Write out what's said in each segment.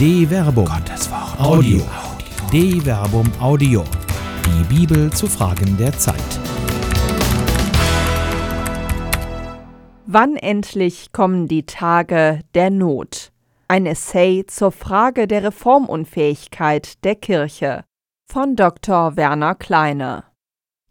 De Verbum. Gottes Wort. Audio. De Verbum Audio. Die Bibel zu Fragen der Zeit. Wann endlich kommen die Tage der Not? Ein Essay zur Frage der Reformunfähigkeit der Kirche von Dr. Werner Kleine.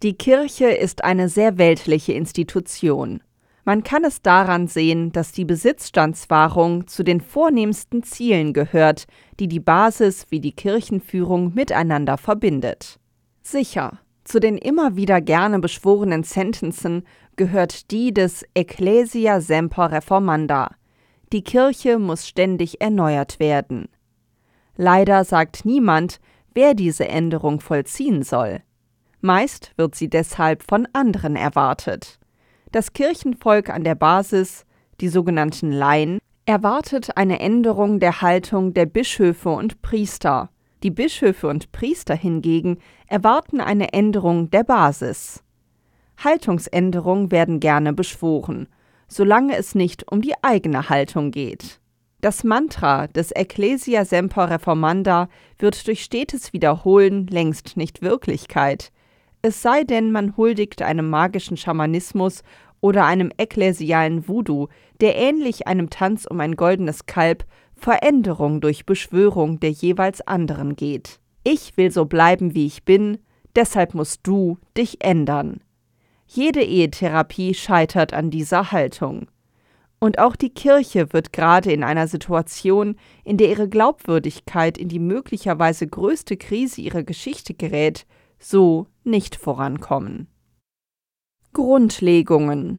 Die Kirche ist eine sehr weltliche Institution. Man kann es daran sehen, dass die Besitzstandswahrung zu den vornehmsten Zielen gehört, die die Basis wie die Kirchenführung miteinander verbindet. Sicher, zu den immer wieder gerne beschworenen Sentenzen gehört die des Ecclesia Semper Reformanda. Die Kirche muss ständig erneuert werden. Leider sagt niemand, wer diese Änderung vollziehen soll. Meist wird sie deshalb von anderen erwartet. Das Kirchenvolk an der Basis, die sogenannten Laien, erwartet eine Änderung der Haltung der Bischöfe und Priester. Die Bischöfe und Priester hingegen erwarten eine Änderung der Basis. Haltungsänderungen werden gerne beschworen, solange es nicht um die eigene Haltung geht. Das Mantra des Ecclesia Semper Reformanda wird durch stetes Wiederholen längst nicht Wirklichkeit es sei denn, man huldigt einem magischen Schamanismus oder einem ekklesialen Voodoo, der ähnlich einem Tanz um ein goldenes Kalb Veränderung durch Beschwörung der jeweils anderen geht. Ich will so bleiben, wie ich bin, deshalb musst du dich ändern. Jede Ehetherapie scheitert an dieser Haltung. Und auch die Kirche wird gerade in einer Situation, in der ihre Glaubwürdigkeit in die möglicherweise größte Krise ihrer Geschichte gerät, so nicht vorankommen. Grundlegungen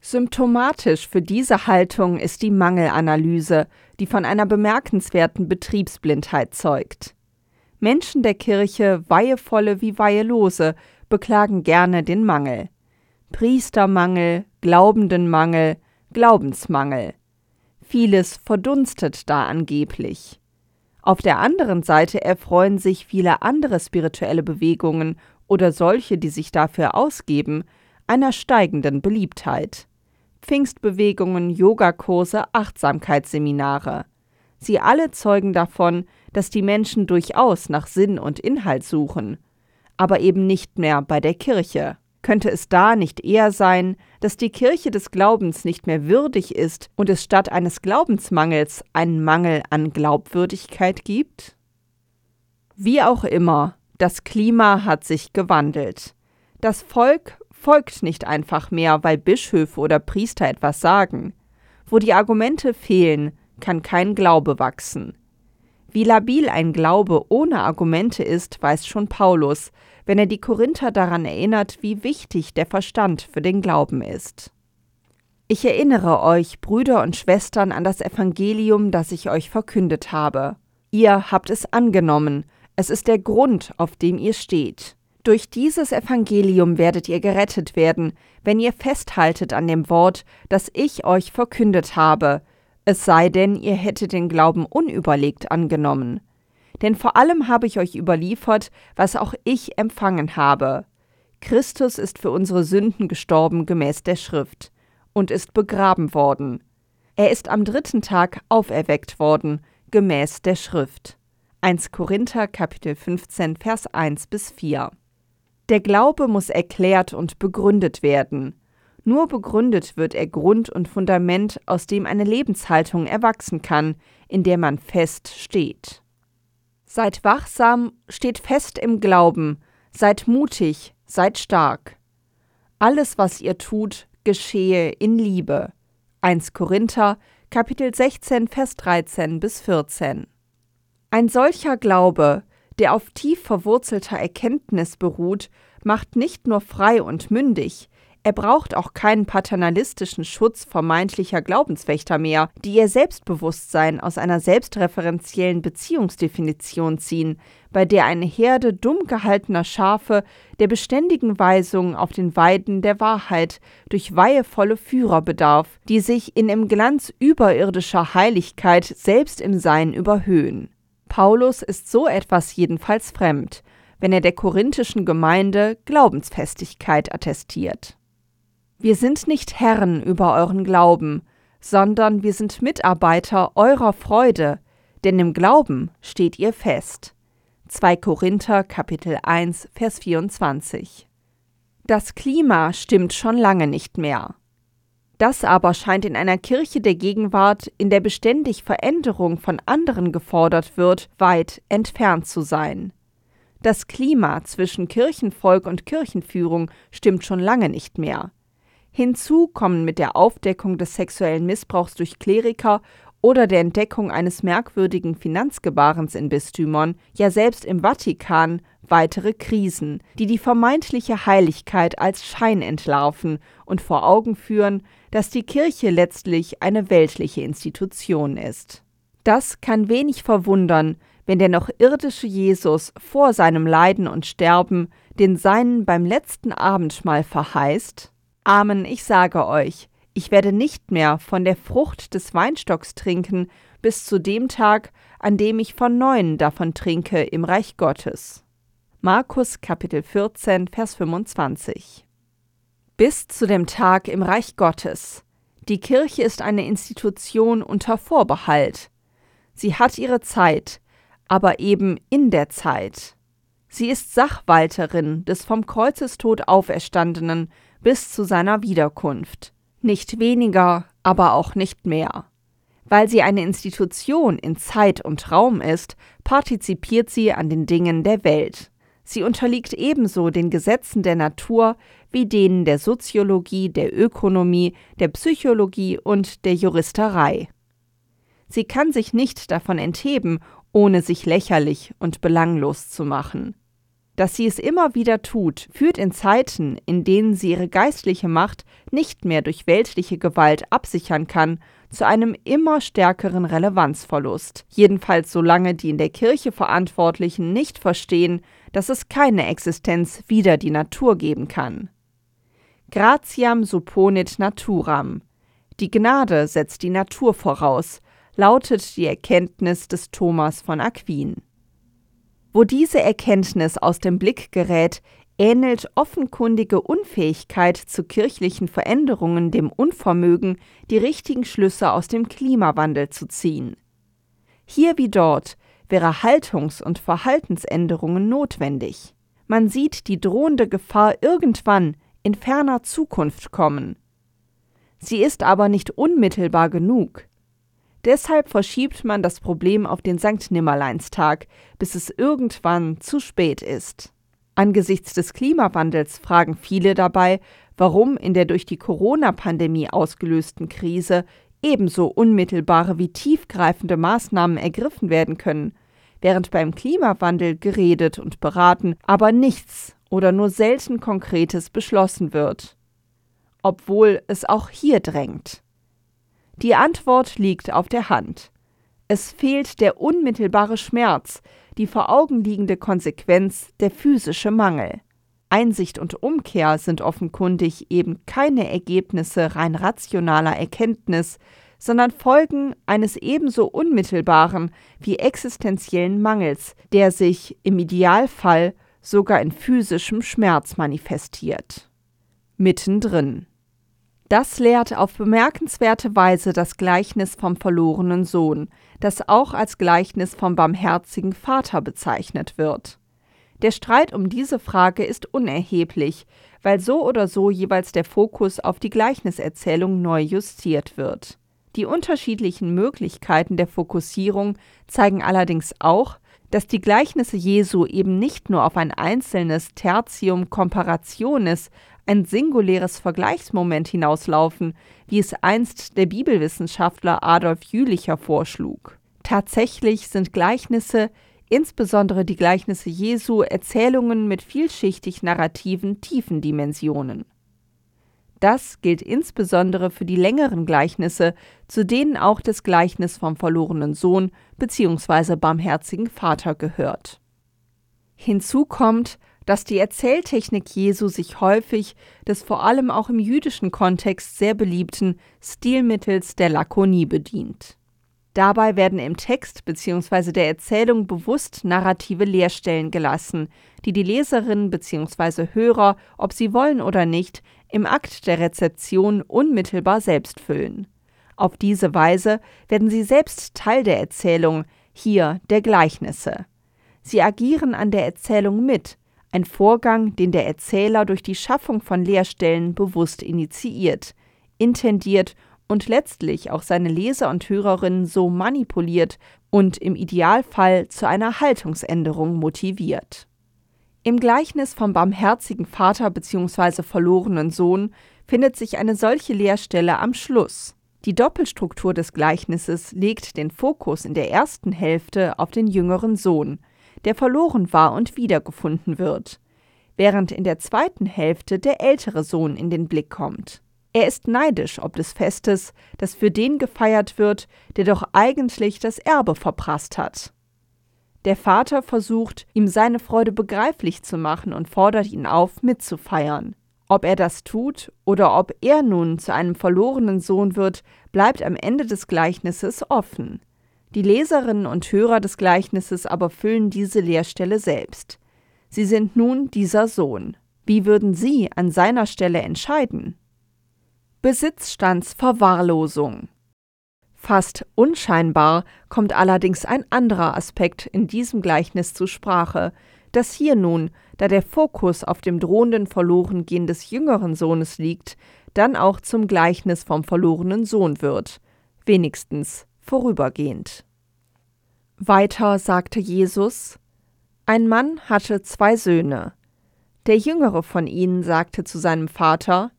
Symptomatisch für diese Haltung ist die Mangelanalyse, die von einer bemerkenswerten Betriebsblindheit zeugt. Menschen der Kirche, Weihevolle wie Weihelose, beklagen gerne den Mangel. Priestermangel, Glaubendenmangel, Glaubensmangel. Vieles verdunstet da angeblich. Auf der anderen Seite erfreuen sich viele andere spirituelle Bewegungen oder solche, die sich dafür ausgeben, einer steigenden Beliebtheit. Pfingstbewegungen, Yogakurse, Achtsamkeitsseminare. Sie alle zeugen davon, dass die Menschen durchaus nach Sinn und Inhalt suchen, aber eben nicht mehr bei der Kirche. Könnte es da nicht eher sein, dass die Kirche des Glaubens nicht mehr würdig ist und es statt eines Glaubensmangels einen Mangel an Glaubwürdigkeit gibt? Wie auch immer, das Klima hat sich gewandelt. Das Volk folgt nicht einfach mehr, weil Bischöfe oder Priester etwas sagen. Wo die Argumente fehlen, kann kein Glaube wachsen. Wie labil ein Glaube ohne Argumente ist, weiß schon Paulus, wenn er die Korinther daran erinnert, wie wichtig der Verstand für den Glauben ist. Ich erinnere euch, Brüder und Schwestern, an das Evangelium, das ich euch verkündet habe. Ihr habt es angenommen, es ist der Grund, auf dem ihr steht. Durch dieses Evangelium werdet ihr gerettet werden, wenn ihr festhaltet an dem Wort, das ich euch verkündet habe, es sei denn, ihr hättet den Glauben unüberlegt angenommen. Denn vor allem habe ich euch überliefert, was auch ich empfangen habe. Christus ist für unsere Sünden gestorben gemäß der Schrift und ist begraben worden. Er ist am dritten Tag auferweckt worden gemäß der Schrift. 1 Korinther Kapitel 15 Vers 1 bis 4. Der Glaube muss erklärt und begründet werden. Nur begründet wird er Grund und Fundament, aus dem eine Lebenshaltung erwachsen kann, in der man fest steht. Seid wachsam, steht fest im Glauben, seid mutig, seid stark. Alles, was ihr tut, geschehe in Liebe. 1 Korinther, Kapitel 16, Vers 13 bis 14. Ein solcher Glaube, der auf tief verwurzelter Erkenntnis beruht, macht nicht nur frei und mündig, er braucht auch keinen paternalistischen Schutz vermeintlicher Glaubenswächter mehr, die ihr Selbstbewusstsein aus einer selbstreferenziellen Beziehungsdefinition ziehen, bei der eine Herde dumm gehaltener Schafe der beständigen Weisung auf den Weiden der Wahrheit durch weihevolle Führer bedarf, die sich in im Glanz überirdischer Heiligkeit selbst im Sein überhöhen. Paulus ist so etwas jedenfalls fremd, wenn er der korinthischen Gemeinde Glaubensfestigkeit attestiert. Wir sind nicht Herren über euren Glauben, sondern wir sind Mitarbeiter eurer Freude, denn im Glauben steht ihr fest. 2 Korinther Kapitel 1 Vers 24 Das Klima stimmt schon lange nicht mehr. Das aber scheint in einer Kirche der Gegenwart, in der beständig Veränderung von anderen gefordert wird, weit entfernt zu sein. Das Klima zwischen Kirchenvolk und Kirchenführung stimmt schon lange nicht mehr. Hinzu kommen mit der Aufdeckung des sexuellen Missbrauchs durch Kleriker oder der Entdeckung eines merkwürdigen Finanzgebarens in Bistümern, ja selbst im Vatikan, weitere Krisen, die die vermeintliche Heiligkeit als Schein entlarven und vor Augen führen, dass die Kirche letztlich eine weltliche Institution ist. Das kann wenig verwundern, wenn der noch irdische Jesus vor seinem Leiden und Sterben den Seinen beim letzten Abendmahl verheißt Amen, ich sage euch, ich werde nicht mehr von der Frucht des Weinstocks trinken, bis zu dem Tag, an dem ich von neuem davon trinke im Reich Gottes. Markus Kapitel 14, Vers 25 Bis zu dem Tag im Reich Gottes. Die Kirche ist eine Institution unter Vorbehalt. Sie hat ihre Zeit, aber eben in der Zeit. Sie ist Sachwalterin des vom Kreuzestod Auferstandenen bis zu seiner Wiederkunft nicht weniger, aber auch nicht mehr. Weil sie eine Institution in Zeit und Raum ist, partizipiert sie an den Dingen der Welt. Sie unterliegt ebenso den Gesetzen der Natur wie denen der Soziologie, der Ökonomie, der Psychologie und der Juristerei. Sie kann sich nicht davon entheben, ohne sich lächerlich und belanglos zu machen. Dass sie es immer wieder tut, führt in Zeiten, in denen sie ihre geistliche Macht nicht mehr durch weltliche Gewalt absichern kann, zu einem immer stärkeren Relevanzverlust, jedenfalls solange die in der Kirche Verantwortlichen nicht verstehen, dass es keine Existenz wider die Natur geben kann. Gratiam supponit naturam. Die Gnade setzt die Natur voraus, lautet die Erkenntnis des Thomas von Aquin. Wo diese Erkenntnis aus dem Blick gerät, ähnelt offenkundige Unfähigkeit zu kirchlichen Veränderungen dem Unvermögen, die richtigen Schlüsse aus dem Klimawandel zu ziehen. Hier wie dort wäre Haltungs- und Verhaltensänderungen notwendig. Man sieht die drohende Gefahr irgendwann in ferner Zukunft kommen. Sie ist aber nicht unmittelbar genug. Deshalb verschiebt man das Problem auf den Sankt Nimmerleinstag, bis es irgendwann zu spät ist. Angesichts des Klimawandels fragen viele dabei, warum in der durch die Corona-Pandemie ausgelösten Krise ebenso unmittelbare wie tiefgreifende Maßnahmen ergriffen werden können, während beim Klimawandel geredet und beraten, aber nichts oder nur selten Konkretes beschlossen wird. Obwohl es auch hier drängt. Die Antwort liegt auf der Hand. Es fehlt der unmittelbare Schmerz, die vor Augen liegende Konsequenz, der physische Mangel. Einsicht und Umkehr sind offenkundig eben keine Ergebnisse rein rationaler Erkenntnis, sondern Folgen eines ebenso unmittelbaren wie existenziellen Mangels, der sich im Idealfall sogar in physischem Schmerz manifestiert. Mittendrin. Das lehrt auf bemerkenswerte Weise das Gleichnis vom verlorenen Sohn, das auch als Gleichnis vom barmherzigen Vater bezeichnet wird. Der Streit um diese Frage ist unerheblich, weil so oder so jeweils der Fokus auf die Gleichniserzählung neu justiert wird. Die unterschiedlichen Möglichkeiten der Fokussierung zeigen allerdings auch, dass die Gleichnisse Jesu eben nicht nur auf ein einzelnes Tertium Comparationis, ein singuläres Vergleichsmoment hinauslaufen, wie es einst der Bibelwissenschaftler Adolf Jülicher vorschlug. Tatsächlich sind Gleichnisse, insbesondere die Gleichnisse Jesu, Erzählungen mit vielschichtig narrativen tiefen Dimensionen. Das gilt insbesondere für die längeren Gleichnisse, zu denen auch das Gleichnis vom verlorenen Sohn bzw. barmherzigen Vater gehört. Hinzu kommt, dass die Erzähltechnik Jesu sich häufig des vor allem auch im jüdischen Kontext sehr beliebten Stilmittels der Lakonie bedient. Dabei werden im Text bzw. der Erzählung bewusst narrative Leerstellen gelassen, die die Leserinnen bzw. Hörer, ob sie wollen oder nicht, im Akt der Rezeption unmittelbar selbst füllen. Auf diese Weise werden sie selbst Teil der Erzählung, hier der Gleichnisse. Sie agieren an der Erzählung mit, ein Vorgang, den der Erzähler durch die Schaffung von Lehrstellen bewusst initiiert, intendiert und letztlich auch seine Leser und Hörerinnen so manipuliert und im Idealfall zu einer Haltungsänderung motiviert. Im Gleichnis vom barmherzigen Vater bzw. verlorenen Sohn findet sich eine solche Leerstelle am Schluss. Die Doppelstruktur des Gleichnisses legt den Fokus in der ersten Hälfte auf den jüngeren Sohn, der verloren war und wiedergefunden wird, während in der zweiten Hälfte der ältere Sohn in den Blick kommt. Er ist neidisch ob des Festes, das für den gefeiert wird, der doch eigentlich das Erbe verprasst hat. Der Vater versucht, ihm seine Freude begreiflich zu machen und fordert ihn auf, mitzufeiern. Ob er das tut oder ob er nun zu einem verlorenen Sohn wird, bleibt am Ende des Gleichnisses offen. Die Leserinnen und Hörer des Gleichnisses aber füllen diese Leerstelle selbst. Sie sind nun dieser Sohn. Wie würden Sie an seiner Stelle entscheiden? Besitzstandsverwahrlosung Fast unscheinbar kommt allerdings ein anderer Aspekt in diesem Gleichnis zur Sprache, das hier nun, da der Fokus auf dem drohenden Verlorengehen des jüngeren Sohnes liegt, dann auch zum Gleichnis vom verlorenen Sohn wird, wenigstens vorübergehend. Weiter sagte Jesus, ein Mann hatte zwei Söhne. Der jüngere von ihnen sagte zu seinem Vater,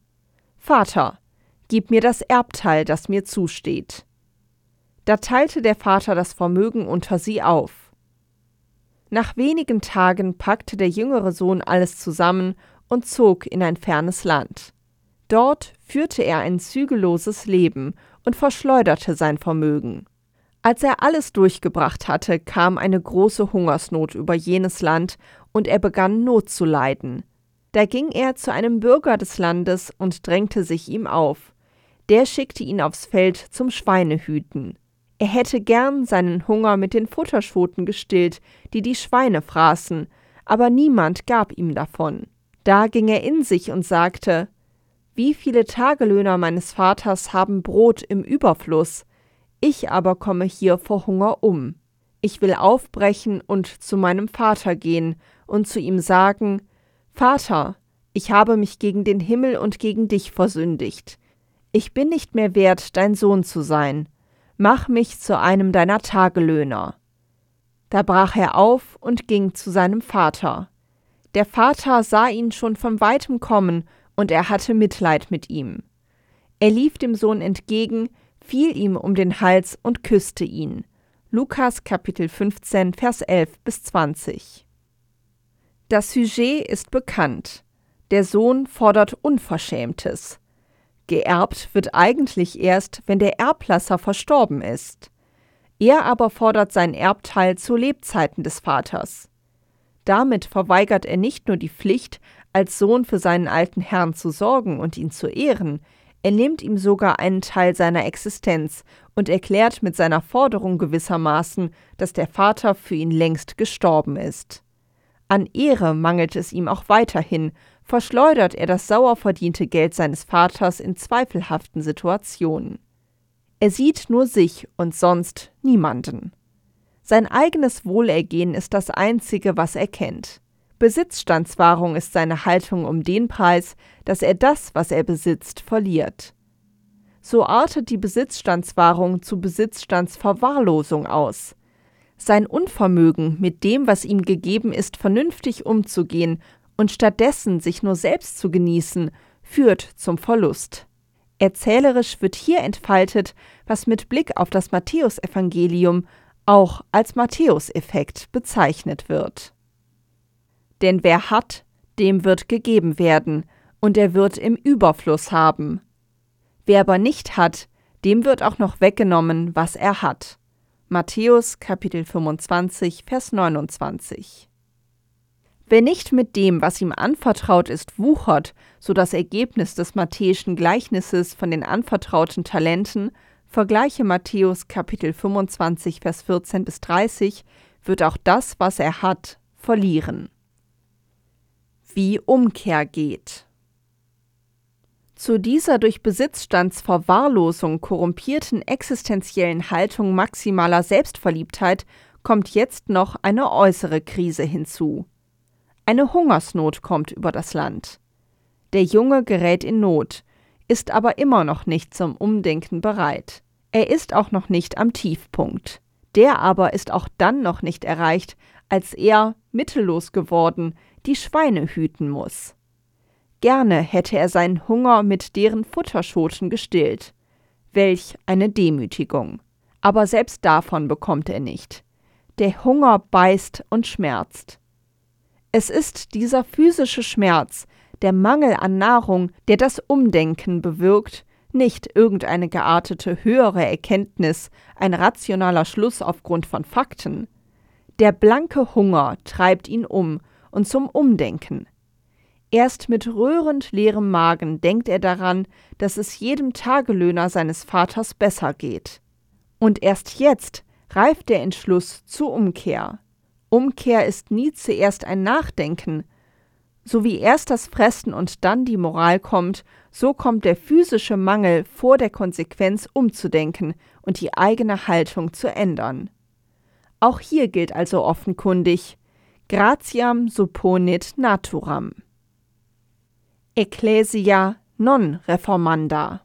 Vater, Gib mir das Erbteil, das mir zusteht. Da teilte der Vater das Vermögen unter sie auf. Nach wenigen Tagen packte der jüngere Sohn alles zusammen und zog in ein fernes Land. Dort führte er ein zügelloses Leben und verschleuderte sein Vermögen. Als er alles durchgebracht hatte, kam eine große Hungersnot über jenes Land, und er begann Not zu leiden. Da ging er zu einem Bürger des Landes und drängte sich ihm auf der schickte ihn aufs Feld zum Schweinehüten. Er hätte gern seinen Hunger mit den Futterschoten gestillt, die die Schweine fraßen, aber niemand gab ihm davon. Da ging er in sich und sagte, Wie viele Tagelöhner meines Vaters haben Brot im Überfluss, ich aber komme hier vor Hunger um. Ich will aufbrechen und zu meinem Vater gehen und zu ihm sagen, Vater, ich habe mich gegen den Himmel und gegen dich versündigt ich bin nicht mehr wert, dein Sohn zu sein, mach mich zu einem deiner Tagelöhner. Da brach er auf und ging zu seinem Vater. Der Vater sah ihn schon von weitem kommen, und er hatte Mitleid mit ihm. Er lief dem Sohn entgegen, fiel ihm um den Hals und küsste ihn. Lukas Kapitel 15, Vers 11 bis 20. Das Sujet ist bekannt. Der Sohn fordert Unverschämtes. Geerbt wird eigentlich erst, wenn der Erblasser verstorben ist. Er aber fordert sein Erbteil zu Lebzeiten des Vaters. Damit verweigert er nicht nur die Pflicht, als Sohn für seinen alten Herrn zu sorgen und ihn zu ehren, er nimmt ihm sogar einen Teil seiner Existenz und erklärt mit seiner Forderung gewissermaßen, dass der Vater für ihn längst gestorben ist. An Ehre mangelt es ihm auch weiterhin, verschleudert er das sauer verdiente Geld seines Vaters in zweifelhaften Situationen. Er sieht nur sich und sonst niemanden. Sein eigenes Wohlergehen ist das Einzige, was er kennt. Besitzstandswahrung ist seine Haltung um den Preis, dass er das, was er besitzt, verliert. So artet die Besitzstandswahrung zu Besitzstandsverwahrlosung aus. Sein Unvermögen, mit dem, was ihm gegeben ist, vernünftig umzugehen und stattdessen sich nur selbst zu genießen, führt zum Verlust. Erzählerisch wird hier entfaltet, was mit Blick auf das Matthäusevangelium auch als Matthäuseffekt bezeichnet wird. Denn wer hat, dem wird gegeben werden, und er wird im Überfluss haben. Wer aber nicht hat, dem wird auch noch weggenommen, was er hat. Matthäus Kapitel 25, Vers 29. Wer nicht mit dem, was ihm anvertraut ist, wuchert, so das Ergebnis des matthäischen Gleichnisses von den anvertrauten Talenten, vergleiche Matthäus Kapitel 25, Vers 14 bis 30, wird auch das, was er hat, verlieren. Wie Umkehr geht. Zu dieser durch Besitzstandsverwahrlosung korrumpierten existenziellen Haltung maximaler Selbstverliebtheit kommt jetzt noch eine äußere Krise hinzu. Eine Hungersnot kommt über das Land. Der Junge gerät in Not, ist aber immer noch nicht zum Umdenken bereit. Er ist auch noch nicht am Tiefpunkt. Der aber ist auch dann noch nicht erreicht, als er, mittellos geworden, die Schweine hüten muss. Gerne hätte er seinen Hunger mit deren Futterschoten gestillt. Welch eine Demütigung. Aber selbst davon bekommt er nicht. Der Hunger beißt und schmerzt. Es ist dieser physische Schmerz, der Mangel an Nahrung, der das Umdenken bewirkt, nicht irgendeine geartete höhere Erkenntnis, ein rationaler Schluss aufgrund von Fakten. Der blanke Hunger treibt ihn um und zum Umdenken. Erst mit rührend leerem Magen denkt er daran, dass es jedem Tagelöhner seines Vaters besser geht. Und erst jetzt reift der Entschluss zur Umkehr. Umkehr ist nie zuerst ein Nachdenken. So wie erst das Fressen und dann die Moral kommt, so kommt der physische Mangel vor der Konsequenz umzudenken und die eigene Haltung zu ändern. Auch hier gilt also offenkundig gratiam supponit naturam. Ecclesia non reformanda.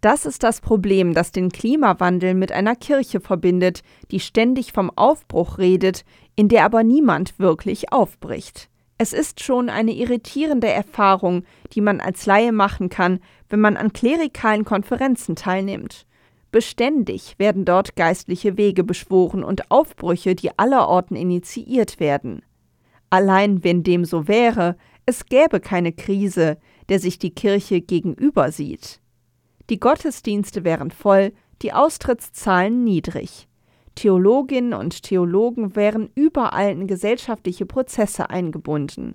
Das ist das Problem, das den Klimawandel mit einer Kirche verbindet, die ständig vom Aufbruch redet, in der aber niemand wirklich aufbricht. Es ist schon eine irritierende Erfahrung, die man als Laie machen kann, wenn man an klerikalen Konferenzen teilnimmt. Beständig werden dort geistliche Wege beschworen und Aufbrüche, die allerorten initiiert werden. Allein wenn dem so wäre, es gäbe keine Krise, der sich die Kirche gegenüber sieht. Die Gottesdienste wären voll, die Austrittszahlen niedrig. Theologinnen und Theologen wären überall in gesellschaftliche Prozesse eingebunden.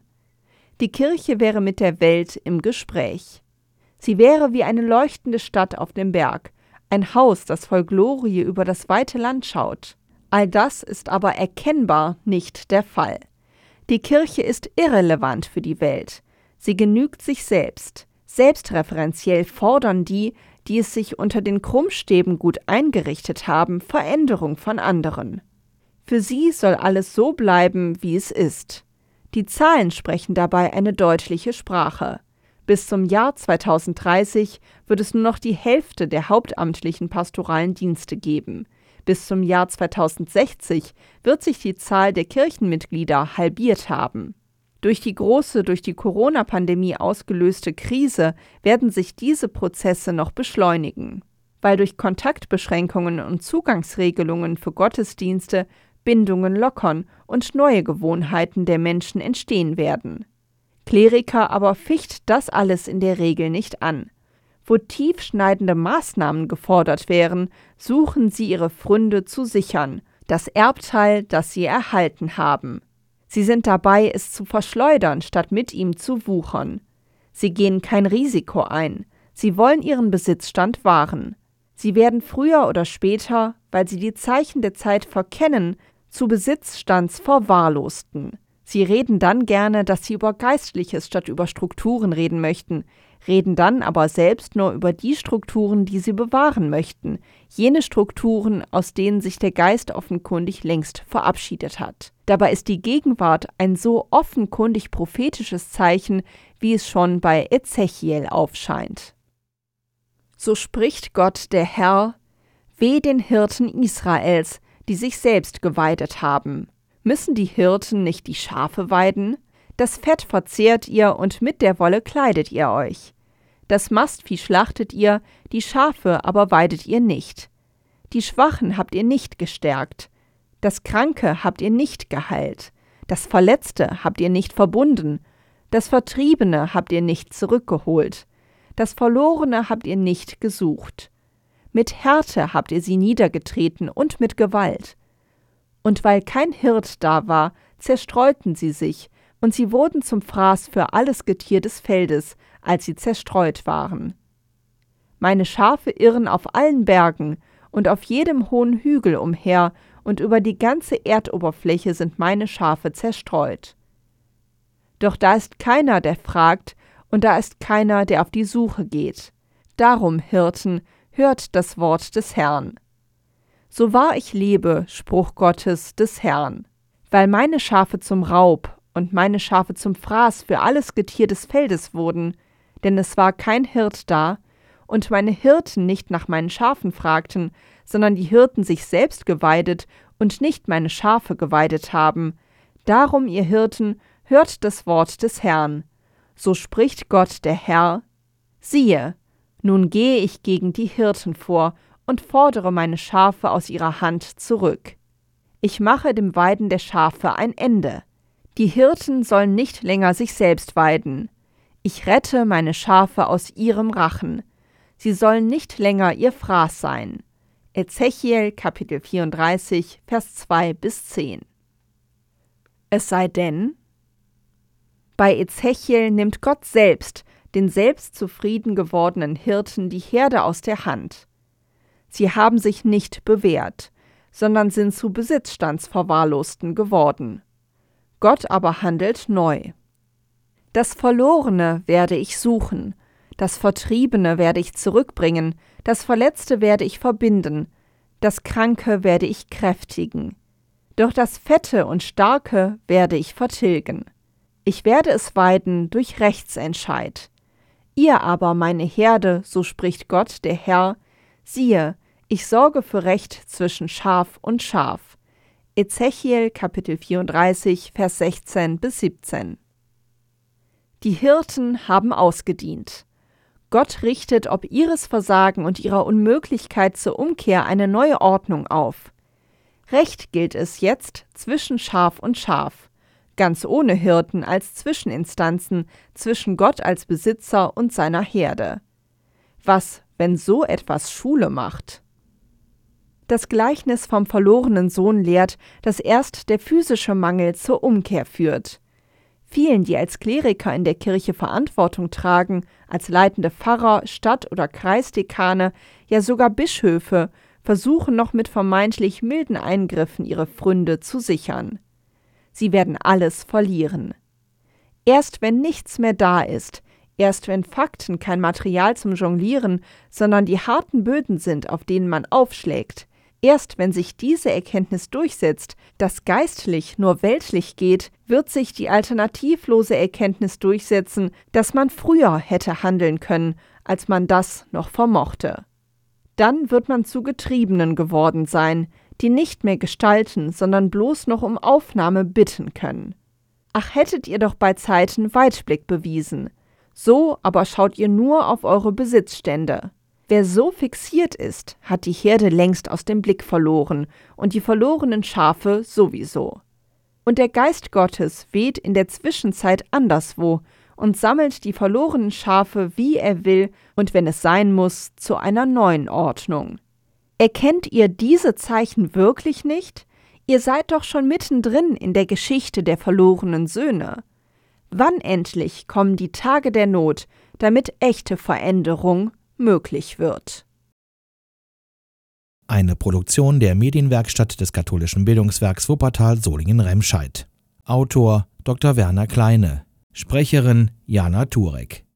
Die Kirche wäre mit der Welt im Gespräch. Sie wäre wie eine leuchtende Stadt auf dem Berg, ein Haus, das voll Glorie über das weite Land schaut. All das ist aber erkennbar nicht der Fall. Die Kirche ist irrelevant für die Welt. Sie genügt sich selbst. Selbstreferenziell fordern die, die es sich unter den Krummstäben gut eingerichtet haben, Veränderung von anderen. Für sie soll alles so bleiben, wie es ist. Die Zahlen sprechen dabei eine deutliche Sprache. Bis zum Jahr 2030 wird es nur noch die Hälfte der hauptamtlichen pastoralen Dienste geben. Bis zum Jahr 2060 wird sich die Zahl der Kirchenmitglieder halbiert haben. Durch die große, durch die Corona-Pandemie ausgelöste Krise werden sich diese Prozesse noch beschleunigen, weil durch Kontaktbeschränkungen und Zugangsregelungen für Gottesdienste Bindungen lockern und neue Gewohnheiten der Menschen entstehen werden. Kleriker aber ficht das alles in der Regel nicht an. Wo tiefschneidende Maßnahmen gefordert wären, suchen sie ihre Pfründe zu sichern, das Erbteil, das sie erhalten haben. Sie sind dabei, es zu verschleudern, statt mit ihm zu wuchern. Sie gehen kein Risiko ein. Sie wollen ihren Besitzstand wahren. Sie werden früher oder später, weil sie die Zeichen der Zeit verkennen, zu Besitzstandsverwahrlosten. Sie reden dann gerne, dass sie über Geistliches statt über Strukturen reden möchten, reden dann aber selbst nur über die Strukturen, die sie bewahren möchten, jene Strukturen, aus denen sich der Geist offenkundig längst verabschiedet hat. Dabei ist die Gegenwart ein so offenkundig prophetisches Zeichen, wie es schon bei Ezechiel aufscheint. So spricht Gott der Herr, weh den Hirten Israels, die sich selbst geweidet haben. Müssen die Hirten nicht die Schafe weiden? Das Fett verzehrt ihr und mit der Wolle kleidet ihr euch. Das Mastvieh schlachtet ihr, die Schafe aber weidet ihr nicht. Die Schwachen habt ihr nicht gestärkt, das Kranke habt ihr nicht geheilt, das Verletzte habt ihr nicht verbunden, das Vertriebene habt ihr nicht zurückgeholt, das Verlorene habt ihr nicht gesucht. Mit Härte habt ihr sie niedergetreten und mit Gewalt. Und weil kein Hirt da war, zerstreuten sie sich, und sie wurden zum Fraß für alles Getier des Feldes, als sie zerstreut waren. Meine Schafe irren auf allen Bergen und auf jedem hohen Hügel umher, und über die ganze Erdoberfläche sind meine Schafe zerstreut. Doch da ist keiner, der fragt, und da ist keiner, der auf die Suche geht. Darum, Hirten, hört das Wort des Herrn. So wahr ich lebe, Spruch Gottes des Herrn, weil meine Schafe zum Raub und meine Schafe zum Fraß für alles Getier des Feldes wurden, denn es war kein Hirt da, und meine Hirten nicht nach meinen Schafen fragten, sondern die Hirten sich selbst geweidet und nicht meine Schafe geweidet haben. Darum, ihr Hirten, hört das Wort des Herrn. So spricht Gott der Herr. Siehe, nun gehe ich gegen die Hirten vor und fordere meine Schafe aus ihrer Hand zurück. Ich mache dem Weiden der Schafe ein Ende. Die Hirten sollen nicht länger sich selbst weiden. Ich rette meine Schafe aus ihrem Rachen. Sie sollen nicht länger ihr Fraß sein. Ezechiel Kapitel 34, Vers 2 bis 10. Es sei denn, bei Ezechiel nimmt Gott selbst den selbstzufrieden gewordenen Hirten die Herde aus der Hand. Sie haben sich nicht bewährt, sondern sind zu Besitzstandsverwahrlosten geworden. Gott aber handelt neu. Das Verlorene werde ich suchen, das Vertriebene werde ich zurückbringen, das Verletzte werde ich verbinden, das Kranke werde ich kräftigen. Doch das Fette und Starke werde ich vertilgen. Ich werde es weiden durch Rechtsentscheid. Ihr aber, meine Herde, so spricht Gott, der Herr, siehe, ich sorge für Recht zwischen Schaf und Schaf. Ezechiel Kapitel 34, Vers 16 bis 17. Die Hirten haben ausgedient. Gott richtet ob ihres Versagen und ihrer Unmöglichkeit zur Umkehr eine neue Ordnung auf. Recht gilt es jetzt zwischen Schaf und Schaf ganz ohne Hirten als Zwischeninstanzen zwischen Gott als Besitzer und seiner Herde. Was, wenn so etwas Schule macht? Das Gleichnis vom verlorenen Sohn lehrt, dass erst der physische Mangel zur Umkehr führt. Vielen, die als Kleriker in der Kirche Verantwortung tragen, als leitende Pfarrer, Stadt- oder Kreisdekane, ja sogar Bischöfe, versuchen noch mit vermeintlich milden Eingriffen ihre Pfründe zu sichern sie werden alles verlieren. Erst wenn nichts mehr da ist, erst wenn Fakten kein Material zum Jonglieren, sondern die harten Böden sind, auf denen man aufschlägt, erst wenn sich diese Erkenntnis durchsetzt, dass geistlich nur weltlich geht, wird sich die alternativlose Erkenntnis durchsetzen, dass man früher hätte handeln können, als man das noch vermochte. Dann wird man zu Getriebenen geworden sein, die nicht mehr gestalten, sondern bloß noch um Aufnahme bitten können. Ach hättet ihr doch bei Zeiten Weitblick bewiesen. So aber schaut ihr nur auf eure Besitzstände. Wer so fixiert ist, hat die Herde längst aus dem Blick verloren und die verlorenen Schafe sowieso. Und der Geist Gottes weht in der Zwischenzeit anderswo und sammelt die verlorenen Schafe, wie er will und wenn es sein muss, zu einer neuen Ordnung. Erkennt ihr diese Zeichen wirklich nicht? Ihr seid doch schon mittendrin in der Geschichte der verlorenen Söhne. Wann endlich kommen die Tage der Not, damit echte Veränderung möglich wird? Eine Produktion der Medienwerkstatt des katholischen Bildungswerks Wuppertal Solingen-Remscheid. Autor Dr. Werner Kleine. Sprecherin Jana Turek.